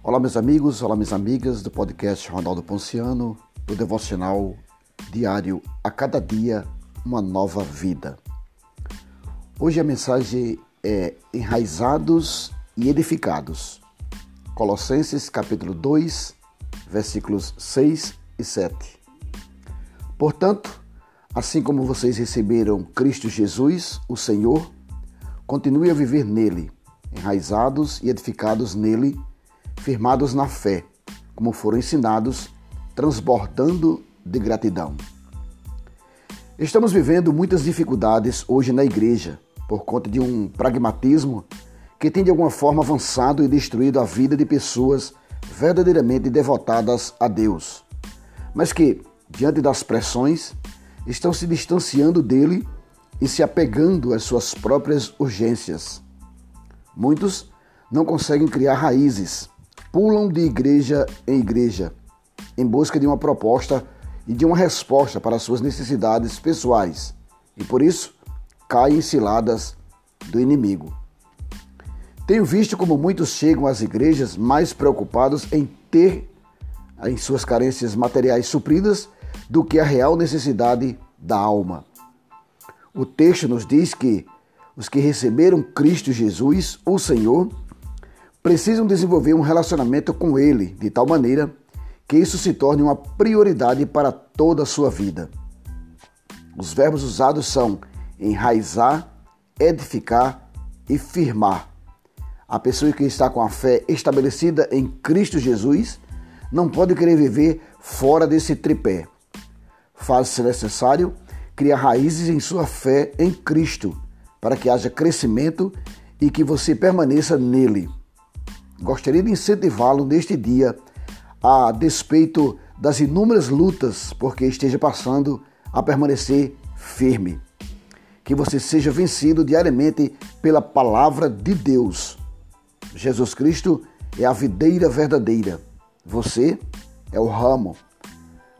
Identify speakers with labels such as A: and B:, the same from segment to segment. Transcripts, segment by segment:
A: Olá, meus amigos, olá, minhas amigas do podcast Ronaldo Ponciano, do devocional diário A Cada Dia Uma Nova Vida. Hoje a mensagem é Enraizados e Edificados. Colossenses capítulo 2, versículos 6 e 7. Portanto, assim como vocês receberam Cristo Jesus, o Senhor, continue a viver nele, enraizados e edificados nele firmados na fé, como foram ensinados, transbordando de gratidão. Estamos vivendo muitas dificuldades hoje na igreja por conta de um pragmatismo que tem de alguma forma avançado e destruído a vida de pessoas verdadeiramente devotadas a Deus, mas que, diante das pressões, estão se distanciando dele e se apegando às suas próprias urgências. Muitos não conseguem criar raízes pulam de igreja em igreja em busca de uma proposta e de uma resposta para suas necessidades pessoais e por isso caem em ciladas do inimigo. Tenho visto como muitos chegam às igrejas mais preocupados em ter em suas carências materiais supridas do que a real necessidade da alma. O texto nos diz que os que receberam Cristo Jesus, o Senhor, precisam desenvolver um relacionamento com Ele de tal maneira que isso se torne uma prioridade para toda a sua vida. Os verbos usados são enraizar, edificar e firmar. A pessoa que está com a fé estabelecida em Cristo Jesus não pode querer viver fora desse tripé. Faz-se necessário criar raízes em sua fé em Cristo, para que haja crescimento e que você permaneça nele. Gostaria de incentivá-lo neste dia, a despeito das inúmeras lutas porque esteja passando, a permanecer firme. Que você seja vencido diariamente pela palavra de Deus. Jesus Cristo é a videira verdadeira. Você é o ramo.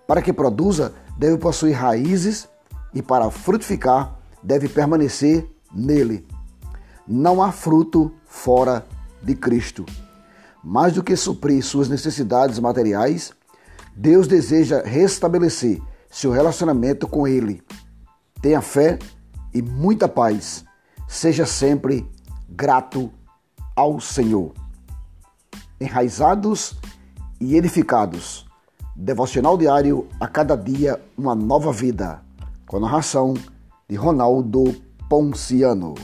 A: Para que produza, deve possuir raízes e para frutificar, deve permanecer nele. Não há fruto fora de Cristo. Mais do que suprir suas necessidades materiais, Deus deseja restabelecer seu relacionamento com Ele. Tenha fé e muita paz. Seja sempre grato ao Senhor. Enraizados e edificados. Devocional diário a cada dia uma nova vida. Com a narração de Ronaldo Ponciano.